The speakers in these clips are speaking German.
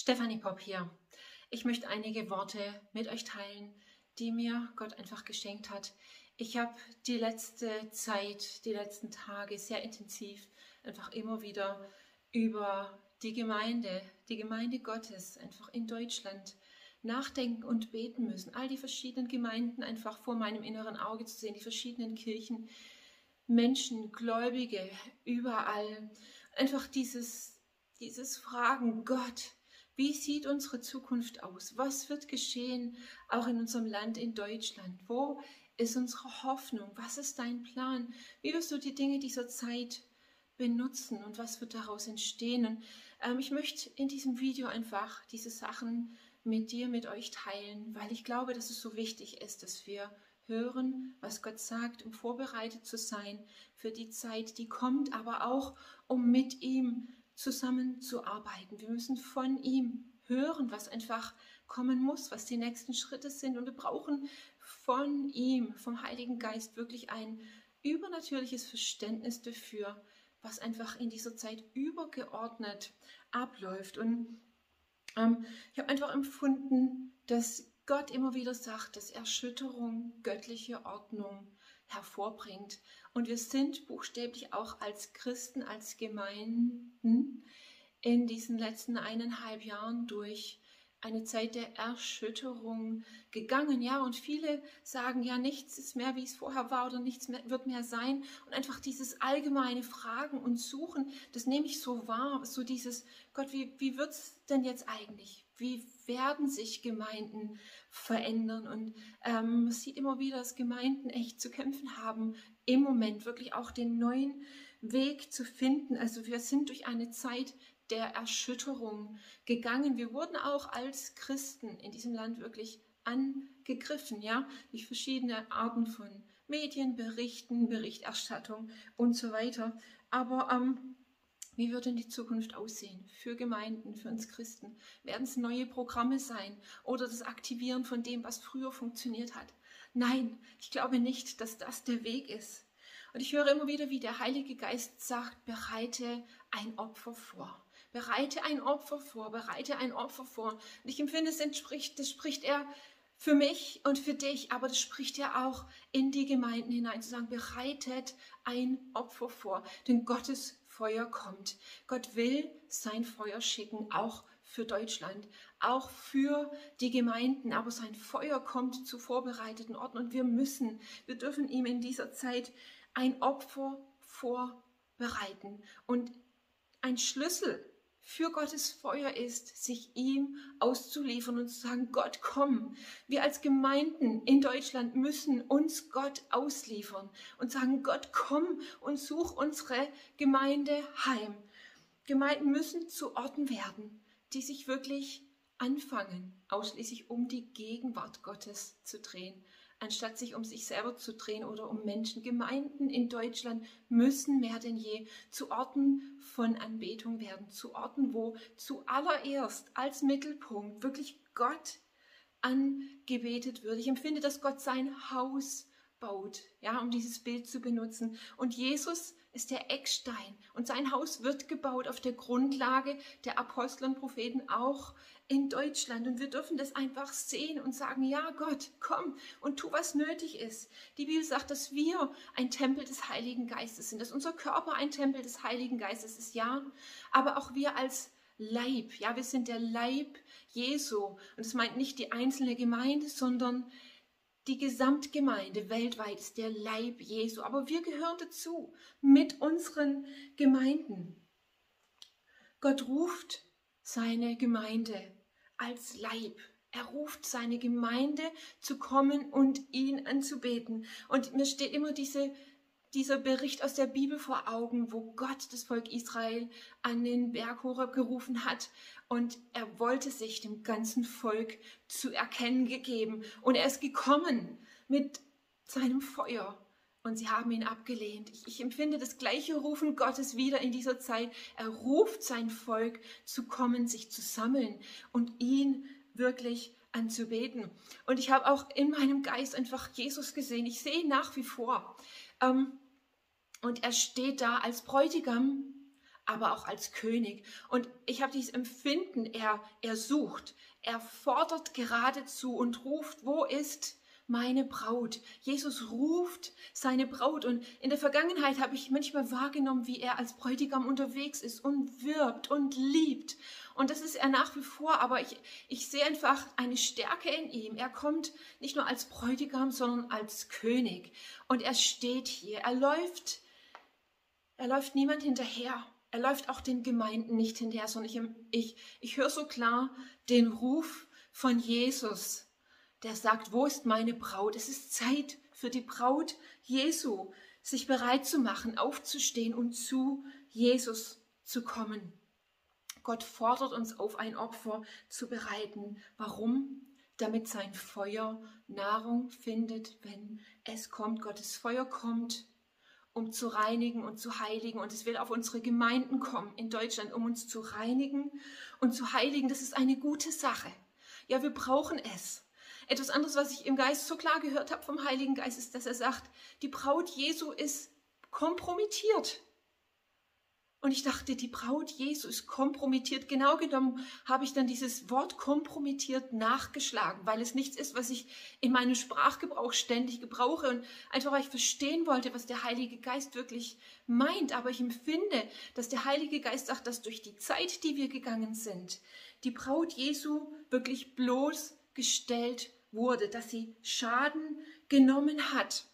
Stefanie Popp hier. Ich möchte einige Worte mit euch teilen, die mir Gott einfach geschenkt hat. Ich habe die letzte Zeit, die letzten Tage sehr intensiv einfach immer wieder über die Gemeinde, die Gemeinde Gottes einfach in Deutschland nachdenken und beten müssen. All die verschiedenen Gemeinden einfach vor meinem inneren Auge zu sehen, die verschiedenen Kirchen, Menschen, Gläubige, überall. Einfach dieses, dieses Fragen, Gott, wie sieht unsere Zukunft aus? Was wird geschehen, auch in unserem Land, in Deutschland? Wo ist unsere Hoffnung? Was ist dein Plan? Wie wirst du die Dinge dieser Zeit benutzen und was wird daraus entstehen? Und, ähm, ich möchte in diesem Video einfach diese Sachen mit dir, mit euch teilen, weil ich glaube, dass es so wichtig ist, dass wir hören, was Gott sagt, um vorbereitet zu sein für die Zeit, die kommt, aber auch um mit ihm zusammenzuarbeiten. Wir müssen von ihm hören, was einfach kommen muss, was die nächsten Schritte sind. Und wir brauchen von ihm, vom Heiligen Geist, wirklich ein übernatürliches Verständnis dafür, was einfach in dieser Zeit übergeordnet abläuft. Und ähm, ich habe einfach empfunden, dass Gott immer wieder sagt, dass Erschütterung göttliche Ordnung hervorbringt. Und wir sind buchstäblich auch als Christen, als Gemeinden in diesen letzten eineinhalb Jahren durch eine Zeit der Erschütterung gegangen. Ja, und viele sagen ja, nichts ist mehr, wie es vorher war oder nichts mehr, wird mehr sein. Und einfach dieses allgemeine Fragen und Suchen, das nehme ich so wahr. So dieses, Gott, wie, wie wird es denn jetzt eigentlich? Wie werden sich Gemeinden verändern? Und ähm, man sieht immer wieder, dass Gemeinden echt zu kämpfen haben, im Moment wirklich auch den neuen Weg zu finden. Also wir sind durch eine Zeit der Erschütterung gegangen. Wir wurden auch als Christen in diesem Land wirklich angegriffen, ja, durch verschiedene Arten von Medienberichten, Berichterstattung und so weiter. Aber ähm, wie wird denn die Zukunft aussehen für Gemeinden, für uns Christen? Werden es neue Programme sein oder das Aktivieren von dem, was früher funktioniert hat? Nein, ich glaube nicht, dass das der Weg ist. Und ich höre immer wieder, wie der Heilige Geist sagt, bereite ein Opfer vor. Bereite ein Opfer vor, bereite ein Opfer vor. Und ich empfinde, es entspricht, das spricht er für mich und für dich, aber das spricht er auch in die Gemeinden hinein, zu sagen, bereitet ein Opfer vor. Denn Gottes Feuer kommt. Gott will sein Feuer schicken, auch für Deutschland, auch für die Gemeinden. Aber sein Feuer kommt zu vorbereiteten Orten und wir müssen, wir dürfen ihm in dieser Zeit ein Opfer vorbereiten. Und ein Schlüssel für Gottes Feuer ist, sich ihm auszuliefern und zu sagen, Gott, komm. Wir als Gemeinden in Deutschland müssen uns Gott ausliefern und sagen, Gott, komm und such unsere Gemeinde heim. Gemeinden müssen zu Orten werden, die sich wirklich anfangen, ausschließlich um die Gegenwart Gottes zu drehen anstatt sich um sich selber zu drehen oder um Menschen. Gemeinden in Deutschland müssen mehr denn je zu Orten von Anbetung werden, zu Orten, wo zuallererst als Mittelpunkt wirklich Gott angebetet wird. Ich empfinde, dass Gott sein Haus baut, ja, um dieses Bild zu benutzen. Und Jesus ist der Eckstein und sein Haus wird gebaut auf der Grundlage der Apostel und Propheten auch in Deutschland. Und wir dürfen das einfach sehen und sagen, ja Gott, komm und tu, was nötig ist. Die Bibel sagt, dass wir ein Tempel des Heiligen Geistes sind, dass unser Körper ein Tempel des Heiligen Geistes ist, ja, aber auch wir als Leib, ja, wir sind der Leib Jesu. Und das meint nicht die einzelne Gemeinde, sondern die Gesamtgemeinde weltweit ist der Leib Jesu. Aber wir gehören dazu mit unseren Gemeinden. Gott ruft seine Gemeinde als Leib. Er ruft seine Gemeinde zu kommen und ihn anzubeten. Und mir steht immer diese, dieser Bericht aus der Bibel vor Augen, wo Gott das Volk Israel an den Berg Horeb gerufen hat und er wollte sich dem ganzen Volk zu erkennen gegeben. Und er ist gekommen mit seinem Feuer und sie haben ihn abgelehnt. Ich, ich, empfinde das gleiche Rufen Gottes wieder in dieser Zeit. Er ruft sein Volk zu kommen, sich zu sammeln und ihn wirklich anzubeten. Und ich habe auch in meinem Geist einfach Jesus gesehen. Ich sehe ihn nach wie vor. Ähm, und er steht da als Bräutigam aber auch als König. Und ich habe dieses Empfinden, er, er sucht, er fordert geradezu und ruft, wo ist meine Braut. Jesus ruft seine Braut und in der Vergangenheit habe ich manchmal wahrgenommen, wie er als Bräutigam unterwegs ist und wirbt und liebt. Und das ist er nach wie vor, aber ich, ich sehe einfach eine Stärke in ihm. Er kommt nicht nur als Bräutigam, sondern als König. Und er steht hier, er läuft, er läuft niemand hinterher. Er läuft auch den Gemeinden nicht hinterher, sondern ich, ich, ich höre so klar den Ruf von Jesus der sagt, wo ist meine Braut? Es ist Zeit für die Braut Jesu, sich bereit zu machen, aufzustehen und zu Jesus zu kommen. Gott fordert uns auf, ein Opfer zu bereiten. Warum? Damit sein Feuer Nahrung findet, wenn es kommt. Gottes Feuer kommt, um zu reinigen und zu heiligen. Und es will auf unsere Gemeinden kommen in Deutschland, um uns zu reinigen und zu heiligen. Das ist eine gute Sache. Ja, wir brauchen es. Etwas anderes, was ich im Geist so klar gehört habe vom Heiligen Geist, ist, dass er sagt, die Braut Jesu ist kompromittiert. Und ich dachte, die Braut Jesu ist kompromittiert. Genau genommen habe ich dann dieses Wort kompromittiert nachgeschlagen, weil es nichts ist, was ich in meinem Sprachgebrauch ständig gebrauche und einfach weil ich verstehen wollte, was der Heilige Geist wirklich meint. Aber ich empfinde, dass der Heilige Geist sagt, dass durch die Zeit, die wir gegangen sind, die Braut Jesu wirklich bloßgestellt wurde, dass sie Schaden genommen hat.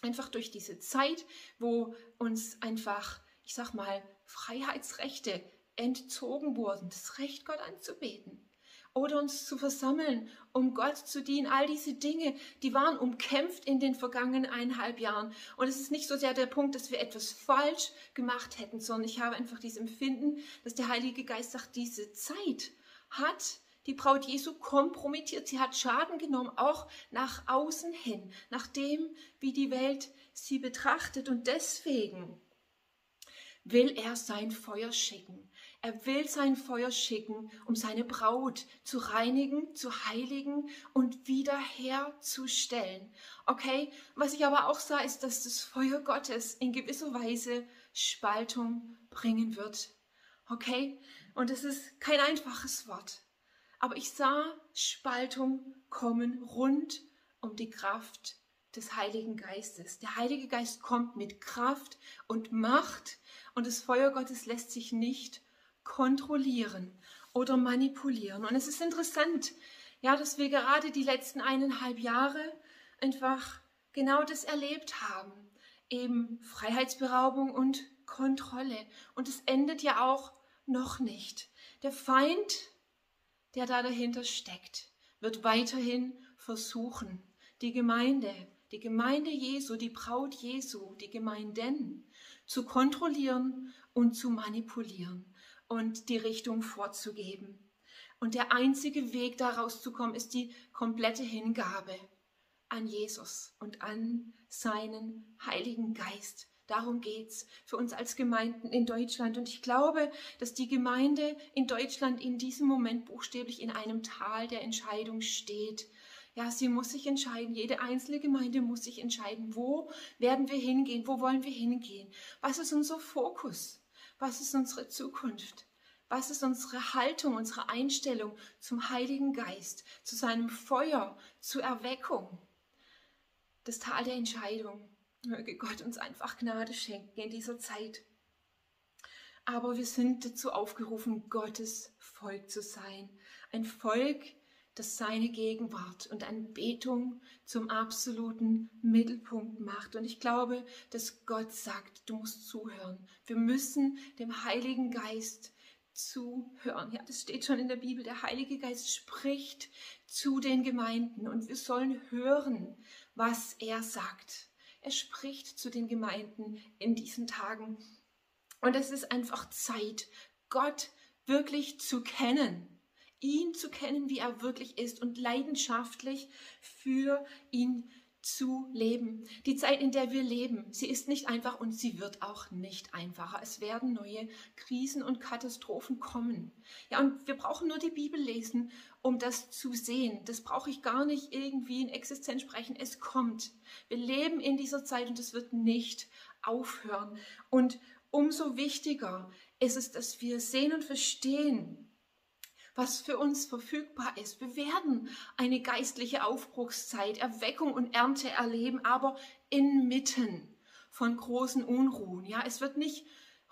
Einfach durch diese Zeit, wo uns einfach, ich sag mal, Freiheitsrechte entzogen wurden, das Recht, Gott anzubeten oder uns zu versammeln, um Gott zu dienen. All diese Dinge, die waren umkämpft in den vergangenen eineinhalb Jahren. Und es ist nicht so sehr der Punkt, dass wir etwas falsch gemacht hätten, sondern ich habe einfach dieses Empfinden, dass der Heilige Geist sagt, diese Zeit hat die Braut Jesu kompromittiert. Sie hat Schaden genommen, auch nach außen hin, nach dem, wie die Welt sie betrachtet. Und deswegen will er sein Feuer schicken. Er will sein Feuer schicken, um seine Braut zu reinigen, zu heiligen und wiederherzustellen. Okay? Was ich aber auch sah, ist, dass das Feuer Gottes in gewisser Weise Spaltung bringen wird. Okay? Und es ist kein einfaches Wort. Aber ich sah Spaltung kommen rund um die Kraft des Heiligen Geistes. Der Heilige Geist kommt mit Kraft und Macht und das Feuer Gottes lässt sich nicht kontrollieren oder manipulieren. Und es ist interessant, ja, dass wir gerade die letzten eineinhalb Jahre einfach genau das erlebt haben. Eben Freiheitsberaubung und Kontrolle. Und es endet ja auch noch nicht. Der Feind der da dahinter steckt, wird weiterhin versuchen, die Gemeinde, die Gemeinde Jesu, die Braut Jesu, die Gemeinden zu kontrollieren und zu manipulieren und die Richtung vorzugeben. Und der einzige Weg da rauszukommen ist die komplette Hingabe an Jesus und an seinen Heiligen Geist. Darum geht's für uns als Gemeinden in Deutschland. Und ich glaube, dass die Gemeinde in Deutschland in diesem Moment buchstäblich in einem Tal der Entscheidung steht. Ja, sie muss sich entscheiden. Jede einzelne Gemeinde muss sich entscheiden, wo werden wir hingehen, wo wollen wir hingehen. Was ist unser Fokus? Was ist unsere Zukunft? Was ist unsere Haltung, unsere Einstellung zum Heiligen Geist, zu seinem Feuer, zur Erweckung? Das Tal der Entscheidung. Möge Gott uns einfach Gnade schenken in dieser Zeit. Aber wir sind dazu aufgerufen, Gottes Volk zu sein. Ein Volk, das seine Gegenwart und Anbetung zum absoluten Mittelpunkt macht. Und ich glaube, dass Gott sagt, du musst zuhören. Wir müssen dem Heiligen Geist zuhören. Ja, das steht schon in der Bibel. Der Heilige Geist spricht zu den Gemeinden und wir sollen hören, was er sagt. Er spricht zu den Gemeinden in diesen Tagen. Und es ist einfach Zeit, Gott wirklich zu kennen, ihn zu kennen, wie er wirklich ist und leidenschaftlich für ihn zu leben. Die Zeit, in der wir leben, sie ist nicht einfach und sie wird auch nicht einfacher. Es werden neue Krisen und Katastrophen kommen. Ja, und wir brauchen nur die Bibel lesen, um das zu sehen. Das brauche ich gar nicht irgendwie in Existenz sprechen. Es kommt. Wir leben in dieser Zeit und es wird nicht aufhören. Und umso wichtiger ist es, dass wir sehen und verstehen, was für uns verfügbar ist. Wir werden eine geistliche Aufbruchszeit, Erweckung und Ernte erleben, aber inmitten von großen Unruhen. Ja, es wird nicht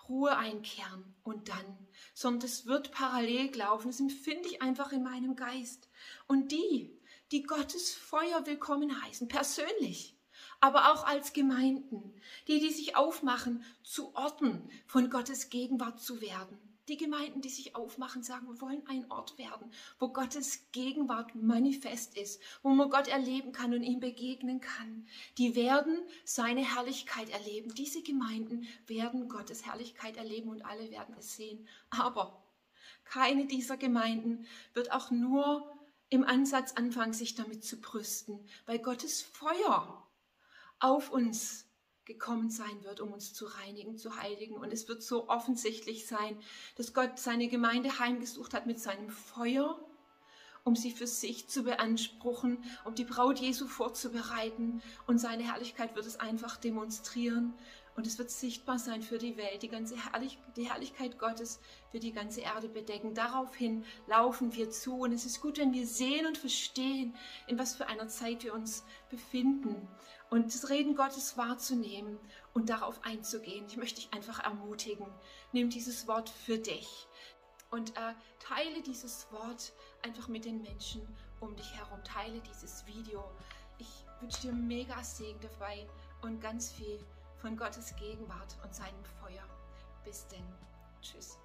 Ruhe einkehren und dann, sondern es wird parallel laufen. Das empfinde ich einfach in meinem Geist. Und die, die Gottes Feuer willkommen heißen, persönlich, aber auch als Gemeinden, die, die sich aufmachen, zu Orten von Gottes Gegenwart zu werden. Die Gemeinden, die sich aufmachen, sagen, wir wollen ein Ort werden, wo Gottes Gegenwart manifest ist, wo man Gott erleben kann und ihm begegnen kann. Die werden seine Herrlichkeit erleben. Diese Gemeinden werden Gottes Herrlichkeit erleben und alle werden es sehen. Aber keine dieser Gemeinden wird auch nur im Ansatz anfangen, sich damit zu brüsten, weil Gottes Feuer auf uns gekommen sein wird, um uns zu reinigen, zu heiligen. Und es wird so offensichtlich sein, dass Gott seine Gemeinde heimgesucht hat mit seinem Feuer, um sie für sich zu beanspruchen, um die Braut Jesu vorzubereiten. Und seine Herrlichkeit wird es einfach demonstrieren. Und es wird sichtbar sein für die Welt, die ganze Herrlich die Herrlichkeit Gottes wird die ganze Erde bedecken. Daraufhin laufen wir zu. Und es ist gut, wenn wir sehen und verstehen, in was für einer Zeit wir uns befinden und das Reden Gottes wahrzunehmen und darauf einzugehen. Ich möchte dich einfach ermutigen. Nimm dieses Wort für dich und äh, teile dieses Wort einfach mit den Menschen um dich herum. Teile dieses Video. Ich wünsche dir mega Segen dabei und ganz viel von Gottes Gegenwart und seinem Feuer. Bis denn. Tschüss.